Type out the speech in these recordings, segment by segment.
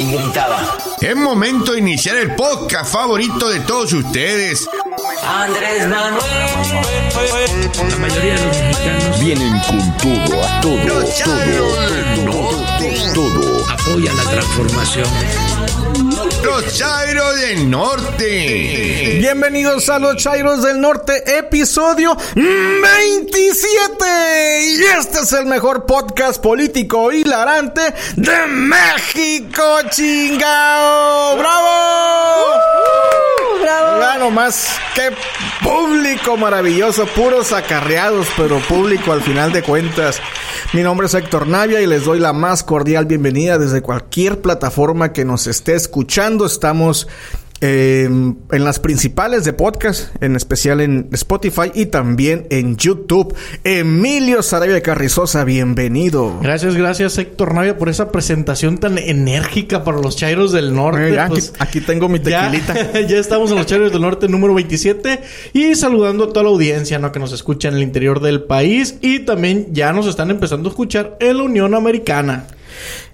y gritaba. Es momento de iniciar el podcast favorito de todos ustedes. Andrés Manuel. La mayoría de los mexicanos Vienen con todo, a Los todo, todo. apoyan la transformación. Los Chairos del Norte. Bienvenidos a los Chairos del Norte, episodio 27. Y este es el mejor podcast político hilarante de México, chingao. ¡Bravo! Nomás, qué público maravilloso, puros acarreados, pero público al final de cuentas. Mi nombre es Héctor Navia y les doy la más cordial bienvenida desde cualquier plataforma que nos esté escuchando. Estamos eh, en las principales de podcast, en especial en Spotify y también en YouTube. Emilio Sarabia Carrizosa, bienvenido. Gracias, gracias Héctor Navia por esa presentación tan enérgica para los Chairos del Norte. Eh, aquí, Pues, aquí tengo mi ya, tequilita. ya estamos en los Chairos del Norte número 27 y saludando a toda la audiencia ¿no? que nos escucha en el interior del país y también ya nos están empezando a escuchar en la Unión Americana.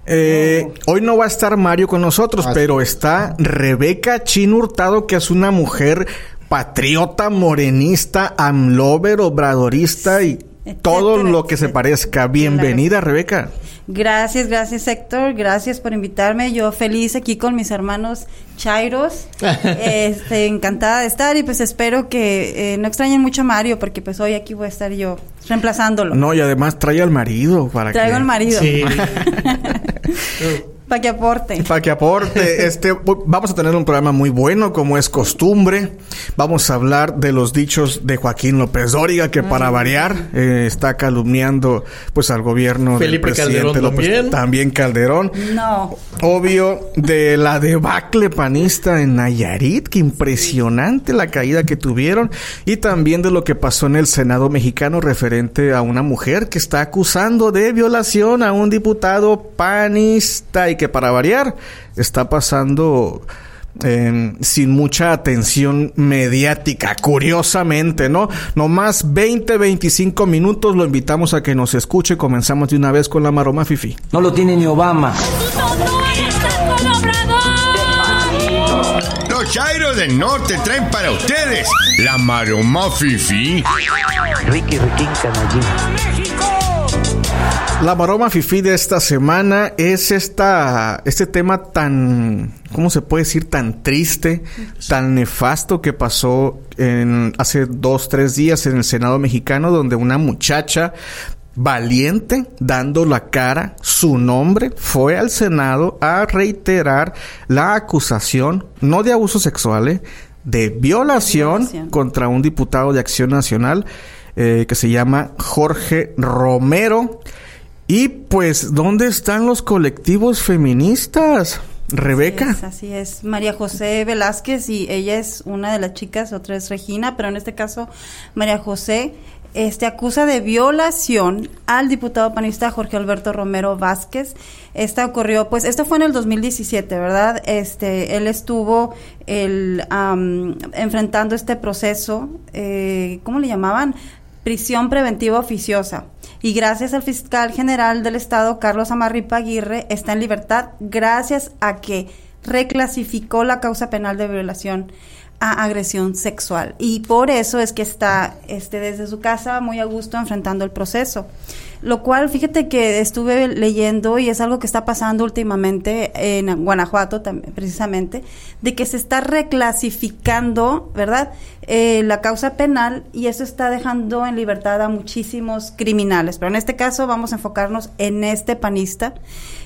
Eh, hoy no va a estar Mario con nosotros, pero está Rebeca Chin Hurtado, que es una mujer patriota, morenista, amlover, obradorista y todo Etcétera, lo que se parezca. Bienvenida, Rebeca. Gracias, gracias Héctor, gracias por invitarme. Yo feliz aquí con mis hermanos Chairos, este, encantada de estar y pues espero que eh, no extrañen mucho a Mario porque pues hoy aquí voy a estar yo reemplazándolo. No, y además trae al marido para Traigo que... al marido Sí. para que aporte. Para que aporte, este, vamos a tener un programa muy bueno, como es costumbre. Vamos a hablar de los dichos de Joaquín López Dóriga, que para variar eh, está calumniando, pues, al gobierno Felipe del presidente Calderón López, también. también Calderón. No, Obvio, de la debacle panista en Nayarit, que impresionante la caída que tuvieron, y también de lo que pasó en el Senado mexicano referente a una mujer que está acusando de violación a un diputado panista y que para variar está pasando eh, sin mucha atención mediática, curiosamente, ¿no? No más 20, 25 minutos, lo invitamos a que nos escuche, comenzamos de una vez con la maroma fifi. No lo tiene ni Obama. Los Chairos del Norte traen para ustedes la maroma fifi. Ricky Riquín Canallín. La maroma fifi de esta semana es esta, este tema tan, ¿cómo se puede decir? Tan triste, tan nefasto que pasó en, hace dos, tres días en el Senado mexicano, donde una muchacha valiente, dando la cara, su nombre, fue al Senado a reiterar la acusación, no de abuso sexual, eh, de violación, Violación. contra un diputado de Acción Nacional eh, que se llama Jorge Romero. Y pues, ¿dónde están los colectivos feministas? Rebeca. Así es. María José Velázquez y ella es una de las chicas, otra es Regina, pero en este caso María José este acusa de violación al diputado panista Jorge Alberto Romero Vázquez. Esta ocurrió, pues, esto fue en el 2017, ¿verdad? Este, él estuvo el, am, enfrentando este proceso, eh, ¿cómo le llamaban? Prisión preventiva oficiosa. Y gracias al fiscal general del estado, Carlos Amarripa Aguirre, está en libertad gracias a que reclasificó la causa penal de violación a agresión sexual. Y por eso es que está este, desde su casa muy a gusto enfrentando el proceso. Lo cual, fíjate que estuve leyendo y es algo que está pasando últimamente en Guanajuato también, precisamente, de que se está reclasificando, ¿verdad? Eh, la causa penal y eso está dejando en libertad a muchísimos criminales. Pero en este caso vamos a enfocarnos en este panista,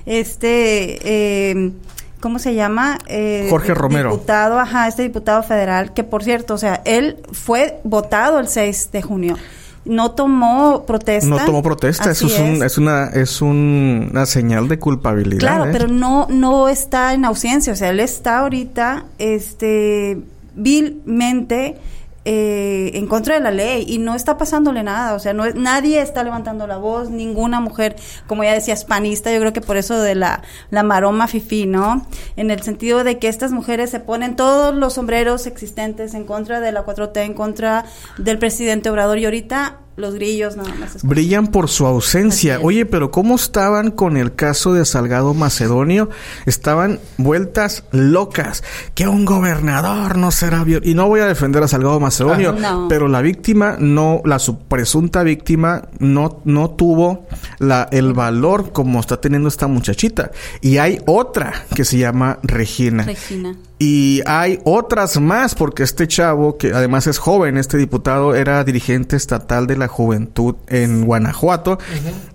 este... Eh, ¿Cómo se llama? Eh, Jorge Romero. Diputado, ajá, este diputado federal, que por cierto, o sea, él fue votado el 6 de junio. No tomó protesta. No tomó protesta, eso Así es, un- es una es un- una señal de culpabilidad. Claro, ¿eh? pero no no está en ausencia, o sea, él está ahorita este vilmente eh, en contra de la ley y no está pasándole nada, o sea, no es, nadie está levantando la voz, ninguna mujer, como ya decía, hispanista, yo creo que por eso de la, la maroma fifí, ¿no? En el sentido de que estas mujeres se ponen todos los sombreros existentes en contra de la 4T, en contra del presidente Obrador y ahorita los grillos nada más. escuchan. Brillan por su ausencia. Oye, pero ¿cómo estaban con el caso de Salgado Macedonio? Estaban vueltas locas. Que un gobernador no será viol- Y no voy a defender a Salgado Macedonio, Ah, no. pero la víctima no, la su- presunta víctima no, no tuvo la, el valor como está teniendo esta muchachita. Y hay otra que se llama Regina. Regina. Y hay otras más, porque este chavo, que además es joven, este diputado era dirigente estatal de la juventud en Guanajuato,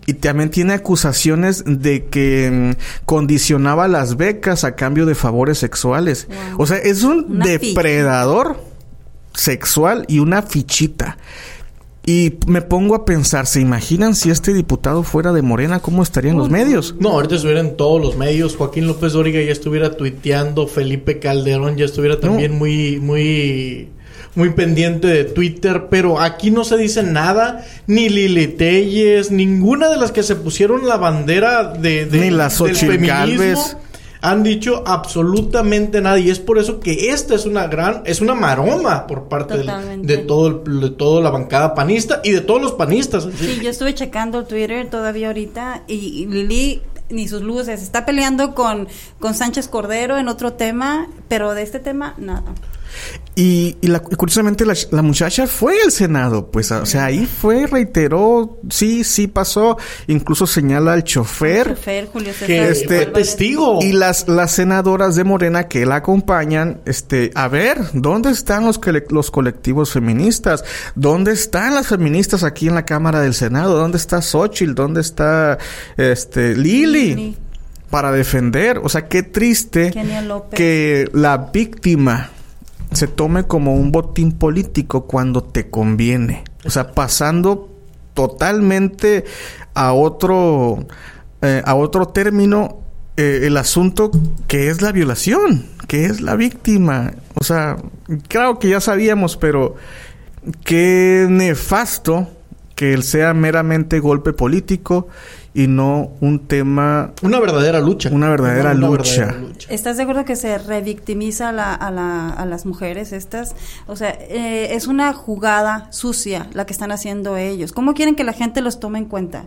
y también tiene acusaciones de que mm, condicionaba las becas a cambio de favores sexuales. Wow. O sea, es un Una depredador sexual y una fichita. Y me pongo a pensar, ¿se imaginan si este diputado fuera de Morena, cómo estarían los medios? No, ahorita estuviera en todos los medios. Joaquín López Dóriga ya estuviera tuiteando. Felipe Calderón ya estuviera también muy, muy, muy pendiente de Twitter. Pero aquí no se dice nada. Ni Lili Telles, ninguna de las que se pusieron la bandera de, de- Ni la del feminismo. Han dicho absolutamente nada. Y es por eso que esta es una gran, es una maroma por parte del- de todo el- de toda la bancada panista y de todos los panistas. Sí, yo estuve checando Twitter todavía ahorita y, y Lili ni sus luces está peleando con con Sánchez Cordero en otro tema, pero de este tema nada. Y, y la- curiosamente la, la muchacha fue al Senado, pues, o sea, ahí fue, reiteró, sí, sí pasó, incluso señala al chofer. Chofer, Julio César Que Este, fue testigo. Y las, las senadoras de Morena que la acompañan, este, a ver, ¿dónde están los, los colectivos feministas? ¿Dónde están las feministas aquí en la Cámara del Senado? ¿Dónde está Xochitl? ¿Dónde está, este, Lili? Lili. Para defender, o sea, qué triste que la víctima se tome como un botín político cuando te conviene. O sea, pasando totalmente a otro, eh, a otro término eh, el asunto que es la violación, que es la víctima. O sea, claro que ya sabíamos, pero qué nefasto que él sea meramente golpe político y no un tema, Una verdadera lucha. Una verdadera lucha. ¿Estás de acuerdo que se revictimiza a, la, a, la- a las mujeres estas? O sea, eh, es una jugada sucia la que están haciendo ellos. ¿Cómo quieren que la gente los tome en cuenta?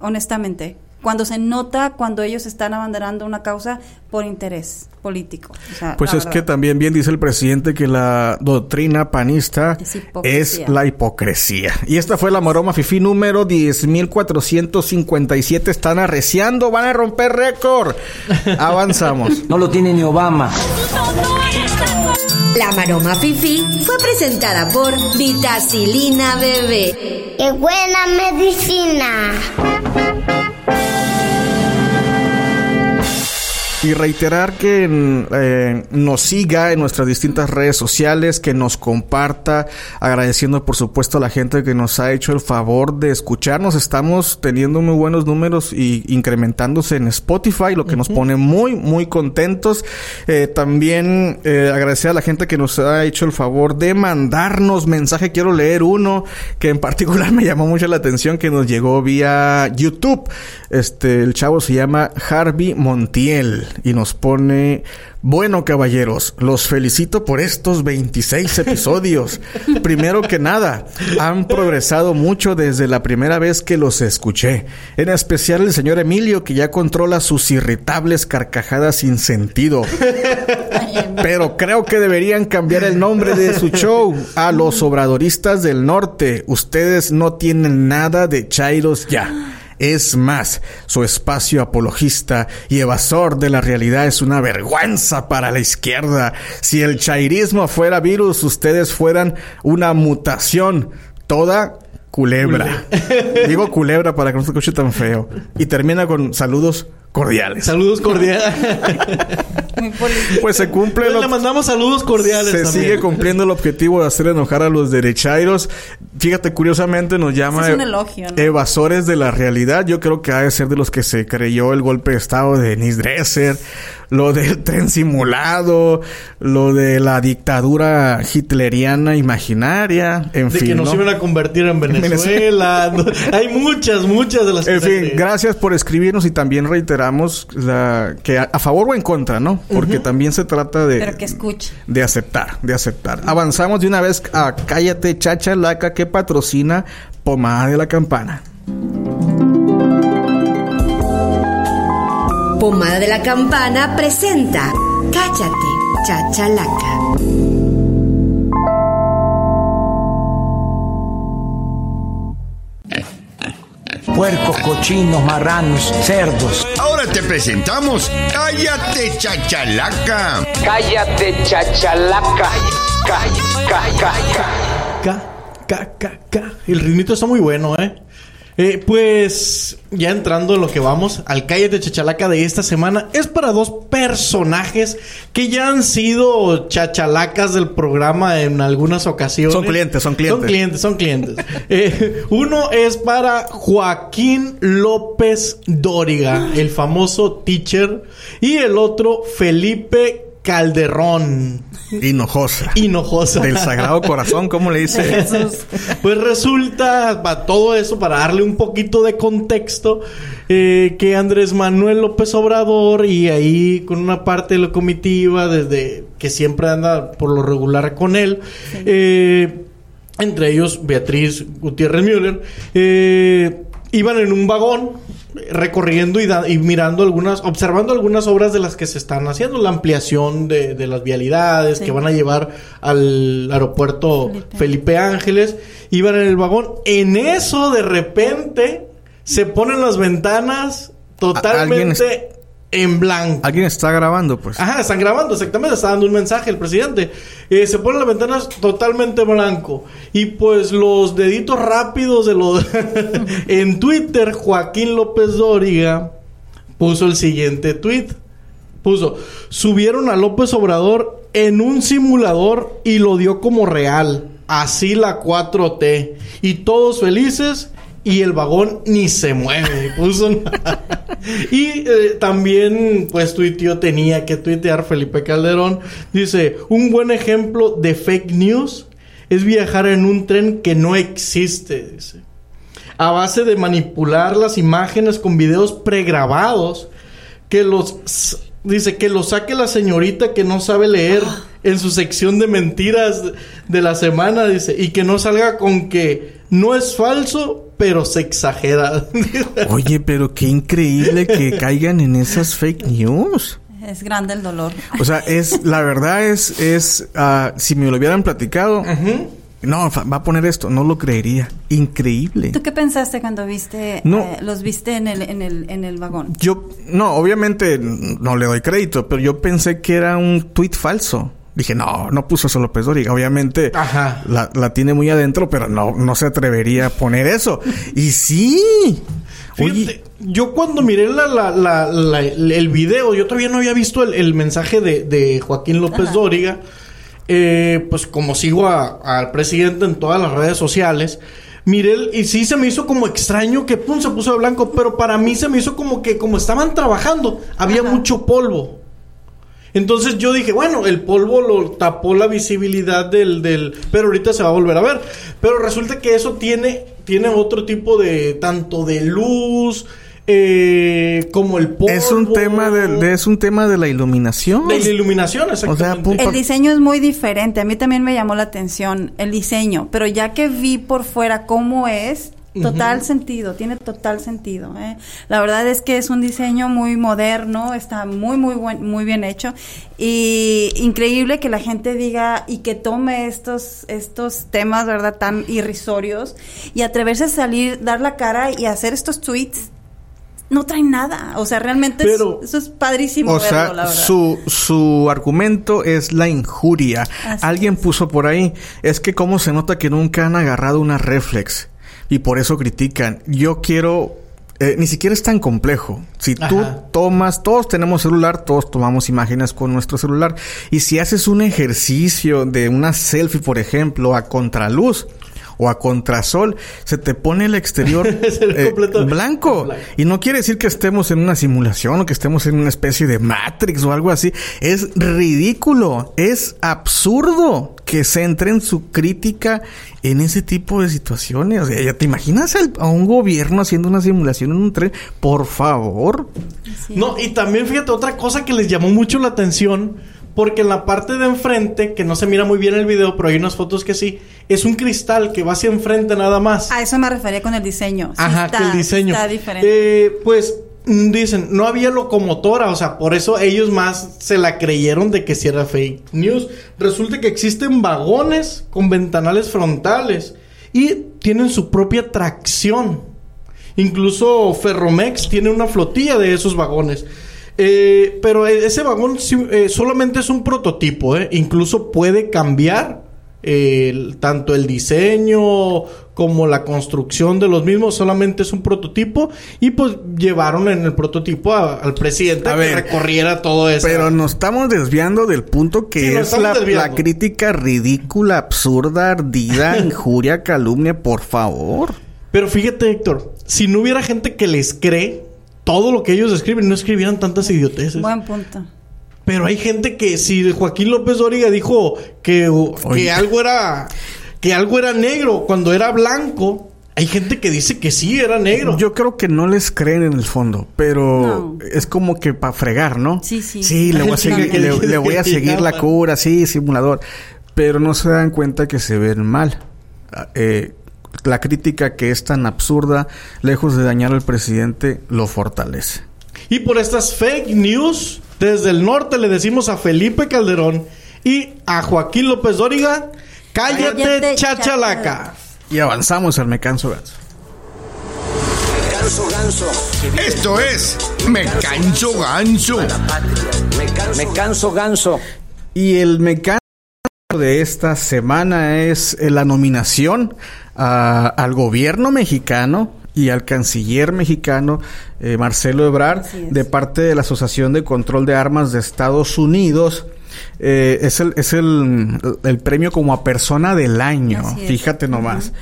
Honestamente. Cuando se nota cuando ellos están abanderando una causa por interés político. O sea, Pues es que también bien dice el presidente que la doctrina panista es la hipocresía. Y esta fue la maroma fifi número 10.457. Están arreciando, van a romper récord. Avanzamos. No lo tiene ni Obama. La Maroma Fifi fue presentada por Vitacilina Bebé. ¡Qué buena medicina! Y reiterar que eh, nos siga en nuestras distintas redes sociales, que nos comparta, agradeciendo por supuesto a la gente que nos ha hecho el favor de escucharnos. Estamos teniendo muy buenos números y incrementándose en Spotify, lo que nos pone muy, muy contentos. Eh, también eh, agradecer a la gente que nos ha hecho el favor de mandarnos mensaje. Quiero leer uno que en particular me llamó mucho la atención que nos llegó vía YouTube. Este, el chavo se llama Harvey Montiel y nos pone, bueno caballeros, los felicito por estos 26 episodios. Primero que nada, han progresado mucho desde la primera vez que los escuché. En especial el señor Emilio que ya controla sus irritables carcajadas sin sentido. Pero creo que deberían cambiar el nombre de su show a los obradoristas del norte. Ustedes no tienen nada de Chairos ya. Es más, su espacio apologista y evasor de la realidad es una vergüenza para la izquierda. Si el chairismo fuera virus, ustedes fueran una mutación toda culebra. Digo culebra para que no se escuche tan feo. Y termina con saludos cordiales. Saludos cordiales. Pues se cumple lo Le mandamos saludos cordiales. se también. sigue cumpliendo el objetivo de hacer enojar a los derechairos. Fíjate, curiosamente nos llama es un elogio, ¿no? evasores de la realidad. Yo creo que ha de ser de los que se creyó el golpe de estado de Denise Dresser, lo del tren simulado, lo de la dictadura hitleriana imaginaria, en De fin. que nos ¿no? iban a convertir en Venezuela. Hay muchas, muchas de las En fin, gracias por escribirnos y también la, que a, a favor o en contra, ¿no? porque también se trata de... Pero que escuche. De aceptar, de aceptar. Avanzamos de una vez a Cállate Chachalaca que patrocina Pomada de la Campana. Pomada de la Campana presenta Cállate, Chachalaca. Puercos, cochinos, marranos, cerdos. Ahora te presentamos Cállate Chachalaca. Cállate, chachalaca. Ca, ca, ca, ca. Ca, ca, ca, ca. El ritmito está muy bueno, ¿eh? Eh, pues ya entrando en lo que vamos al Calle de Chachalaca de esta semana, es para dos personajes que ya han sido chachalacas del programa en algunas ocasiones. Son clientes, son clientes. Son clientes, son clientes. Eh, uno es para Joaquín López Dóriga, el famoso teacher, y el otro Felipe Calderón. Hinojosa. Hinojosa. Del Sagrado Corazón, ¿cómo le dice? Pues resulta, para todo eso, para darle un poquito de contexto, eh, que Andrés Manuel López Obrador y ahí con una parte de la comitiva, desde que siempre anda por lo regular con él, eh, entre ellos Beatriz Gutiérrez Müller, eh, iban en un vagón recorriendo y, da- y mirando algunas, observando algunas obras de las que se están haciendo, la ampliación de, de las vialidades Sí. que van a llevar al aeropuerto Felipe. Felipe. Ángeles, iban en el vagón, en eso de repente se ponen las ventanas totalmente en blanco. Alguien está grabando, pues. Ajá, están grabando, exactamente, está dando un mensaje el presidente. Eh, se ponen las ventanas totalmente blanco. Y pues los deditos rápidos de los... en Twitter, Joaquín López Dóriga puso el siguiente tweet. Puso, subieron a López Obrador en un simulador y lo dio como real. Así la 4T. Y todos felices y el vagón ni se mueve. Puso y eh, también, pues, tuiteó, tenía que tuitear Felipe Calderón. Dice, un buen ejemplo de fake news es viajar en un tren que no existe, dice. A base de manipular las imágenes con videos pregrabados que los... Dice que lo saque la señorita que no sabe leer en su sección de mentiras de la semana, dice, y que no salga con que no es falso, pero se exagera. Oye, pero qué increíble que caigan en esas fake news. Es grande el dolor. O sea, es, la verdad es, es, ah, si me lo hubieran platicado, no, va a poner esto, no lo creería. Increíble. ¿Tú qué pensaste cuando viste, No. eh, los viste en el, en el, en el vagón? Yo, no, obviamente no le doy crédito, pero yo pensé que era un tuit falso. Dije, no, no puso eso López Dóriga. Obviamente Ajá. la, la tiene muy adentro, pero no, no se atrevería a poner eso. Y sí. Fíjate, Oye, yo cuando miré la, la- la- la- el video, yo todavía no había visto el, el mensaje de, de Joaquín López Dóriga. Eh, pues como sigo al presidente en todas las redes sociales, miré el- y sí se me hizo como extraño que pum, se puso de blanco, pero para mí se me hizo como que como estaban trabajando, había mucho polvo. Entonces yo dije, bueno, el polvo lo tapó la visibilidad del, del... Pero ahorita se va a volver a ver. Pero resulta que eso tiene, tiene otro tipo de... Tanto de luz, eh, como el polvo. es un tema de, de- es un tema de la iluminación. De la iluminación, exactamente. El diseño es muy diferente. A mí también me llamó la atención el diseño, pero ya que vi por fuera cómo es, total sentido, tiene total sentido. ¿eh? La verdad es que es un diseño muy moderno, está muy, muy, buen, muy bien hecho y increíble que la gente diga y que tome estos, estos temas, ¿verdad? Tan irrisorios y atreverse a salir, dar la cara y hacer estos tweets. No traen nada, o sea, realmente es- eso es padrísimo O verlo, sea, la verdad. su, su argumento es la injuria. Así Alguien es. puso por ahí, es que cómo se nota que nunca han agarrado una reflex y por eso critican. Yo quiero, eh, ni siquiera es tan complejo. Si tú Ajá. tomas, todos tenemos celular, todos tomamos imágenes con nuestro celular y si haces un ejercicio de una selfie, por ejemplo, a contraluz, o a contrasol, se te pone el exterior eh, blanco. blanco. Y no quiere decir que estemos en una simulación o que estemos en una especie de Matrix o algo así. Es ridículo, es absurdo. que centren su crítica en ese tipo de situaciones. O sea, ¿ya te imaginas a un gobierno haciendo una simulación en un tren? Por favor. No, y también fíjate otra cosa que les llamó mucho la atención, porque en la parte de enfrente, que no se mira muy bien en el video, pero hay unas fotos que sí, es un cristal que va hacia enfrente nada más. A eso me refería con el diseño. Sí Ajá, está- que el diseño. Está diferente. Eh, pues mm, dicen, no había locomotora, o sea, por eso ellos más se la creyeron de que si era fake news. Resulta que existen vagones con ventanales frontales y tienen su propia tracción. Incluso Ferromex tiene una flotilla de esos vagones. Eh, pero e- ese vagón eh, solamente es un prototipo, ¿eh? Incluso puede cambiar eh, el- tanto el diseño como la construcción de los mismos. Solamente es un prototipo. Y pues llevaron en el prototipo a- al presidente A ver, que recorriera todo eso. Pero nos estamos desviando del punto que Sí, es la, la crítica ridícula, absurda, ardida, injuria, calumnia, por favor. Pero fíjate, Héctor, si no hubiera gente que les cree todo lo que ellos escriben, no escribieran tantas idioteces. Buen punto. Pero hay gente que si Joaquín López Dóriga dijo que, que algo era que algo era negro cuando era blanco, hay gente que dice que sí era negro. Yo creo que no les creen en el fondo, pero No. es como que para fregar, ¿no? Sí, sí. Sí, le voy a seguir, le, voy a seguir la cura, sí, simulador. Pero no se dan cuenta que se ven mal. Ah, eh, la crítica que es tan absurda, lejos de dañar al presidente, lo fortalece. Y por estas fake news, desde el norte le decimos a Felipe Calderón y a Joaquín López Dóriga, cállate, Cállate, chachalaca. Y avanzamos al Me Canso Ganso. Esto es Me Canso Ganso. Me canso ganso. Y el mecánico de esta semana es la nominación a- al gobierno mexicano y al canciller mexicano eh, Marcelo Ebrard de parte de la Asociación de Control de Armas de Estados Unidos. Eh, es el, es el, el premio como a persona del año, fíjate nomás.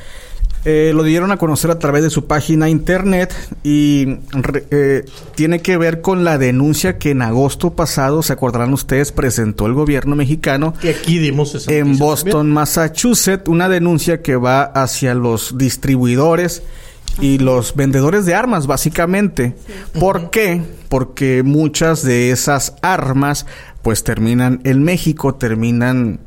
Eh, lo dieron a conocer a través de su página internet y re- eh, tiene que ver con la denuncia que en agosto pasado, se acordarán ustedes, presentó el gobierno mexicano Que aquí dimos esa en Boston, Massachusetts, una denuncia que va hacia los distribuidores y los vendedores de armas, básicamente. ¿Por qué? Porque muchas de esas armas pues terminan en México, terminan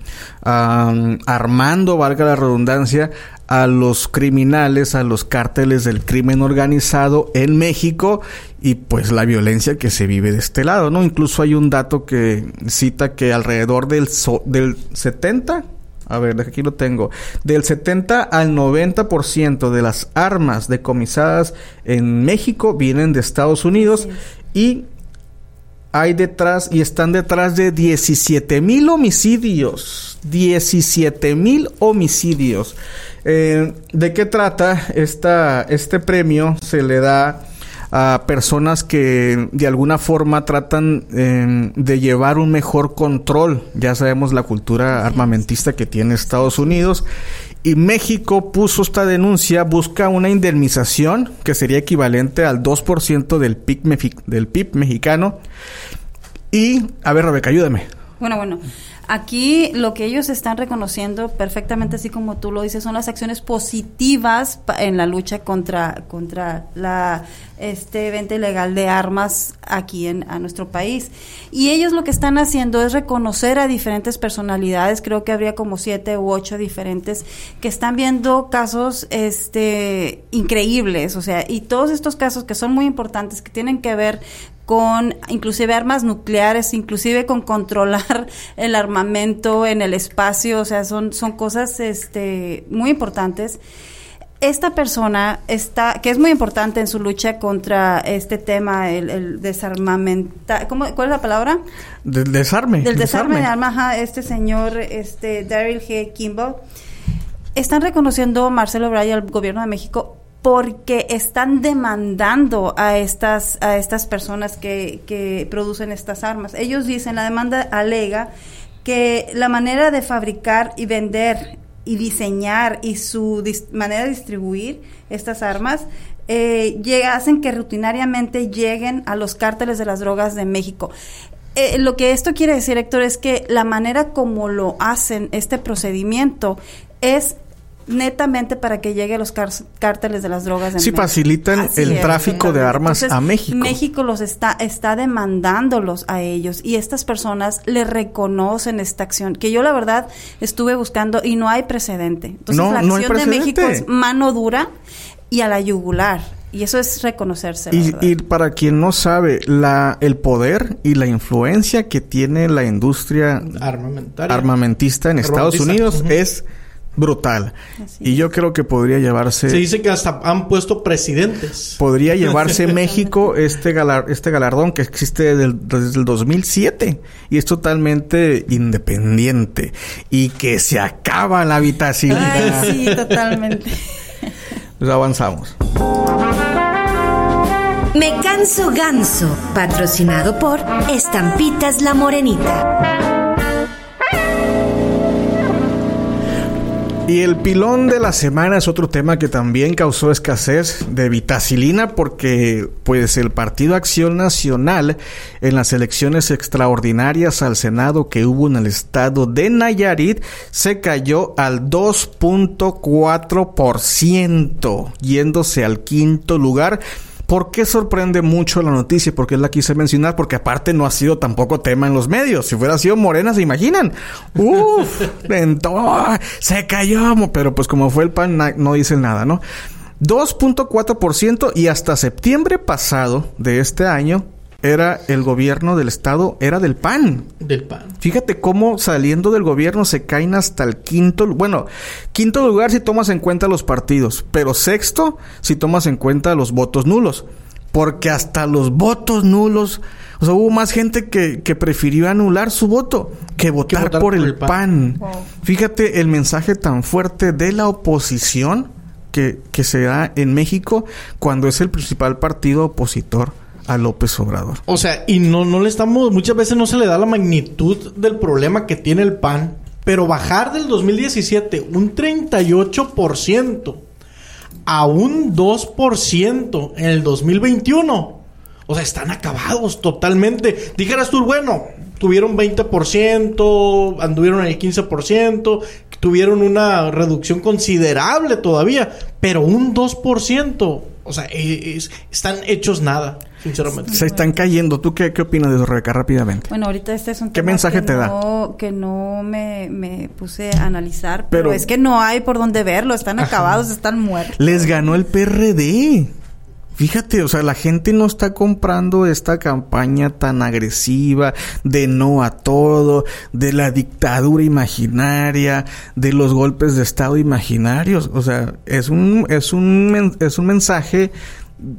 am, armando, valga la redundancia, a los criminales, a los cárteles del crimen organizado en México y pues la violencia que se vive de este lado, ¿no? Incluso hay un dato que cita que alrededor del, so- del 70, a ver, aquí lo tengo, del 70 al 90% de las armas decomisadas en México vienen de Estados Unidos y hay detrás y están detrás de 17 mil homicidios. 17 mil homicidios. Eh, ¿De qué trata esta, este premio? Se le da a personas que de alguna forma tratan eh, de llevar un mejor control. Ya sabemos la cultura armamentista que tiene Estados Unidos. Y México puso esta denuncia, busca una indemnización que sería equivalente al 2% del PIB, del PIB mexicano. Y, a ver, Rebeca, ayúdame. Bueno, bueno. Aquí lo que ellos están reconociendo perfectamente, así como tú lo dices, son las acciones positivas en la lucha contra contra la este venta ilegal de armas aquí en a nuestro país. Y ellos lo que están haciendo es reconocer a diferentes personalidades. Creo que habría como siete u ocho diferentes que están viendo casos este increíbles, o sea, y todos estos casos que son muy importantes que tienen que ver con inclusive armas nucleares, inclusive con controlar el armamento en el espacio, o sea, son, son cosas este, muy importantes. Esta persona está, que es muy importante en su lucha contra este tema, el, el desarmamenta, ¿cómo, ¿cuál es la palabra? Del desarme. Del desarme de armas, ajá, este señor, este Daryl G. Kimball, están reconociendo Marcelo y al gobierno de México porque están demandando a estas a estas personas que, producen estas armas. Ellos dicen, la demanda alega que la manera de fabricar y vender y diseñar y su manera de distribuir estas armas eh, llega- hacen que rutinariamente lleguen a los cárteles de las drogas de México. eh, lo que esto quiere decir, Héctor, es que la manera como lo hacen este procedimiento es netamente para que llegue a los cárteles de las drogas. en Sí, México. facilitan Así el es, tráfico de armas a México. México los está, está demandándolos a ellos y estas personas le reconocen esta acción, que yo la verdad estuve buscando y no hay precedente. Entonces No, la no hay acción de. México es mano dura y a la yugular. Y eso es reconocerse. Y, y para quien no sabe, la, el poder y la influencia que tiene la industria armamentista en Estados. Unidos es brutal. Y yo creo que podría llevarse... Se dice que hasta han puesto presidentes. Podría llevarse México este, galar- este galardón que existe desde el, desde el 2007 y es totalmente independiente y que se acaba la vitacilidad. Ay, sí, totalmente. Pues avanzamos. Me canso ganso, patrocinado por Estampitas La Morenita. Y el pilón de la semana es otro tema que también causó escasez de vitacilina porque pues el Partido Acción Nacional en las elecciones extraordinarias al Senado que hubo en el estado de Nayarit se cayó al 2.4% yéndose al quinto lugar. ¿Por qué sorprende mucho la noticia? Porque la quise mencionar, porque aparte no ha sido tampoco tema en los medios. Si fuera sido Morena, ¿se imaginan? ¡Uf! en todo, se cayó. Pero pues como fue el PAN, no dicen nada, ¿no? 2.4% y hasta septiembre pasado de este año era el gobierno del estado, era del PAN. Del PAN. Fíjate cómo saliendo del gobierno se caen hasta el quinto, bueno, quinto lugar si tomas en cuenta los partidos, pero sexto si tomas en cuenta los votos nulos. Porque hasta los votos nulos, o sea, hubo más gente que, que prefirió anular su voto que votar, votar por, por el. PAN. Fíjate el mensaje tan fuerte de la oposición que, que se da en México cuando es el principal partido opositor a López Obrador. O sea, y no, no le estamos, muchas veces no se le da la magnitud del problema que tiene el PAN, pero bajar del 2017 un 38% a un 2% en el 2021. O sea, están acabados totalmente. Dijeras tú, bueno, tuvieron 20%, anduvieron en el 15%, tuvieron una reducción considerable todavía, pero un 2%. O sea, e- es- están hechos nada, sinceramente. Se están cayendo. ¿Tú qué, qué opinas de eso, Rebeca? Rápidamente. Bueno, ahorita este es un ¿Qué tema mensaje que te da? no- Que no me, me puse a analizar, pero, Pero- es que no hay por dónde verlo, están acabados, están muertos. Les ganó el PRD. Fíjate, o sea, la gente no está comprando esta campaña tan agresiva de no a todo, de la dictadura imaginaria, de los golpes de estado imaginarios. O sea, es un es un es un mensaje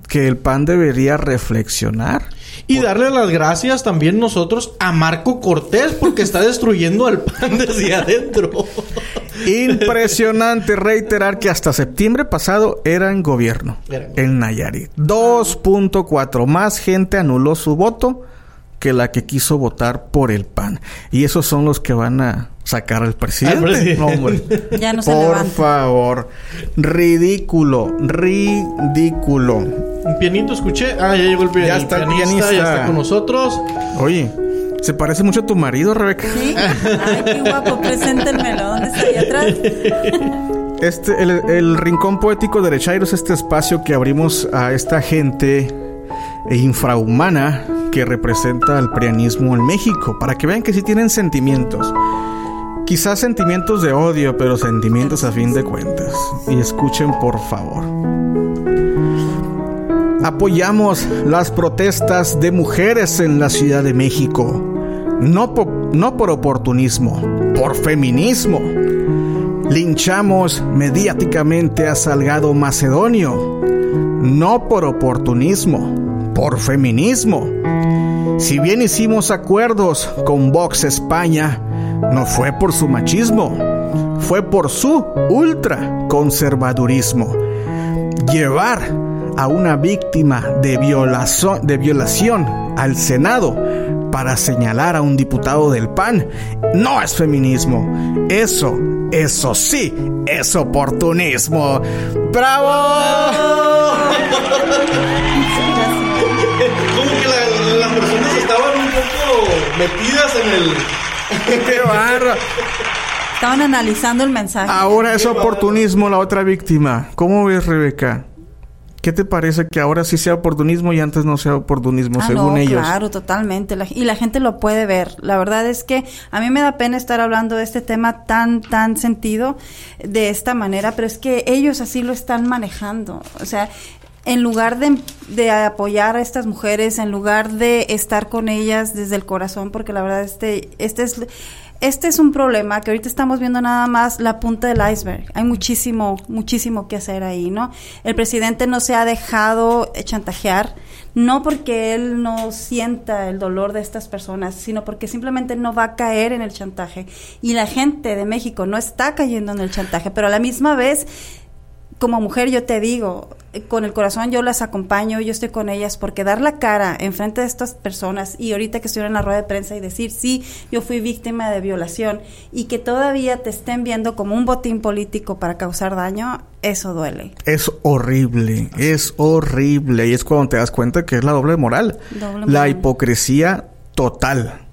que el PAN debería reflexionar. Y darle las gracias también nosotros a Marco Cortés porque está destruyendo al PAN desde adentro. Impresionante reiterar que hasta septiembre pasado era en gobierno Era. en Nayarit. 2.4 más gente anuló su voto que la que quiso votar por el PAN. Y esos son los que van a sacar al presidente. Al presidente. No, hombre. Ya no se por levanta. favor. Ridículo, ridículo. Un pianito escuché. Ah, ya llegó el, pi- Ya el está el pianista, pianista. ya está con nosotros. Oye, se parece mucho a tu marido, Rebeca. ¿Sí? Ay, qué guapo, preséntenmelo. ¿Dónde está ahí atrás? Este, el, el Rincón Poético de Lechairo es este espacio que abrimos a esta gente infrahumana que representa al prianismo en México, para que vean que sí tienen sentimientos. Quizás sentimientos de odio, pero sentimientos a fin de cuentas. Y escuchen por favor. Apoyamos las protestas de mujeres en la Ciudad de México. No, po- no por oportunismo, por feminismo. Linchamos mediáticamente a Salgado Macedonio, no por oportunismo, por feminismo. Si bien hicimos acuerdos con Vox España, no fue por su machismo, fue por su ultraconservadurismo. Llevar a una víctima de, violazo- de violación al Senado para señalar a un diputado del PAN no es feminismo. Eso, eso sí, es oportunismo. ¡Bravo! Como que la- las personas estaban un poco metidas en el. ¡Qué barra! Estaban analizando el mensaje. Ahora es oportunismo la otra víctima. ¿Cómo ves, Rebeca? ¿Qué te parece que ahora sí sea oportunismo y antes no sea oportunismo, Ah, según no, ellos? Claro, totalmente. La- y la gente lo puede ver. La verdad es que a mí me da pena estar hablando de este tema tan, tan sentido de esta manera, pero es que ellos así lo están manejando. O sea, en lugar de, de apoyar a estas mujeres, en lugar de estar con ellas desde el corazón, porque la verdad este, este es... Este es un problema que ahorita estamos viendo nada más la punta del iceberg. Hay muchísimo, muchísimo que hacer ahí, ¿no? El presidente no se ha dejado chantajear, no porque él no sienta el dolor de estas personas, sino porque simplemente no va a caer en el chantaje. Y la gente de México no está cayendo en el chantaje, pero a la misma vez como mujer yo te digo, con el corazón yo las acompaño, yo estoy con ellas, porque dar la cara en frente de estas personas y ahorita que estuvieron en la rueda de prensa y decir, sí, yo fui víctima de violación y que todavía te estén viendo como un botín político para causar daño, eso duele. Es horrible, es horrible. Y es cuando te das cuenta que es la doble moral. Doble La moral. hipocresía total.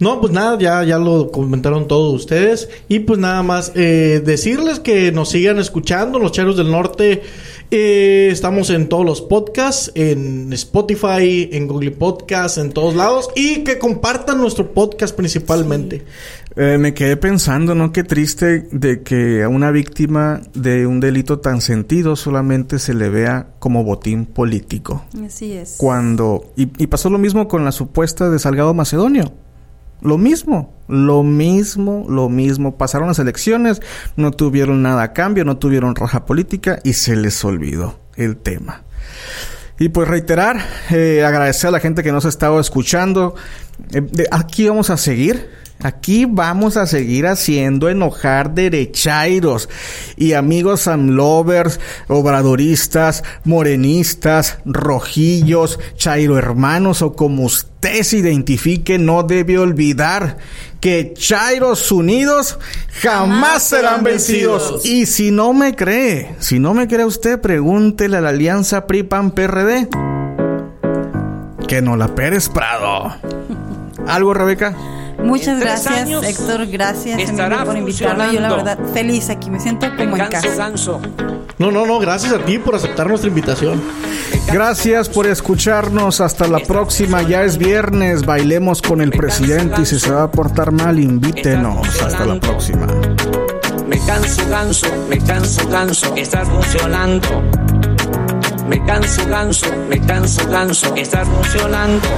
No, pues nada, ya, ya lo comentaron todos ustedes. Y pues nada más eh, decirles que nos sigan escuchando, los Cheros del Norte. Eh, estamos en todos los podcasts, en Spotify, en Google Podcasts, en todos lados. Y que compartan nuestro podcast principalmente. Eh, me quedé pensando, ¿no? Qué triste de que a una víctima de un delito tan sentido solamente se le vea como botín político. Así es. Cuando... Y, y pasó lo mismo con la supuesta de Salgado Macedonio. Lo mismo, lo mismo, lo mismo. Pasaron las elecciones, no tuvieron nada a cambio, no tuvieron raja política y se les olvidó el tema. Y pues reiterar, eh, agradecer a la gente que nos ha estado escuchando. Eh, de- aquí vamos a seguir. Aquí vamos a seguir haciendo enojar derechairos y amigos amlovers, obradoristas, morenistas, rojillos, chairo hermanos o como usted se identifique, no debe olvidar que chairos unidos jamás serán vencidos. Y si no me cree, si no me cree usted, pregúntele a la alianza PRI-PAN-PRD que no la Pérez Prado. ¿Algo, Rebeca? Muchas En gracias, años Héctor. Gracias estará por invitarme. Yo la verdad feliz aquí, me siento como en casa. ganso. No, no, no, gracias a ti por aceptar nuestra invitación. Gracias por escucharnos. Hasta la próxima. Ya es viernes. Bailemos con el presidente y si se va a portar mal, invítenos. Hasta la próxima. Me canso, ganso, me canso, ganso, estás funcionando. Me canso, ganso, me canso, ganso, estás funcionando.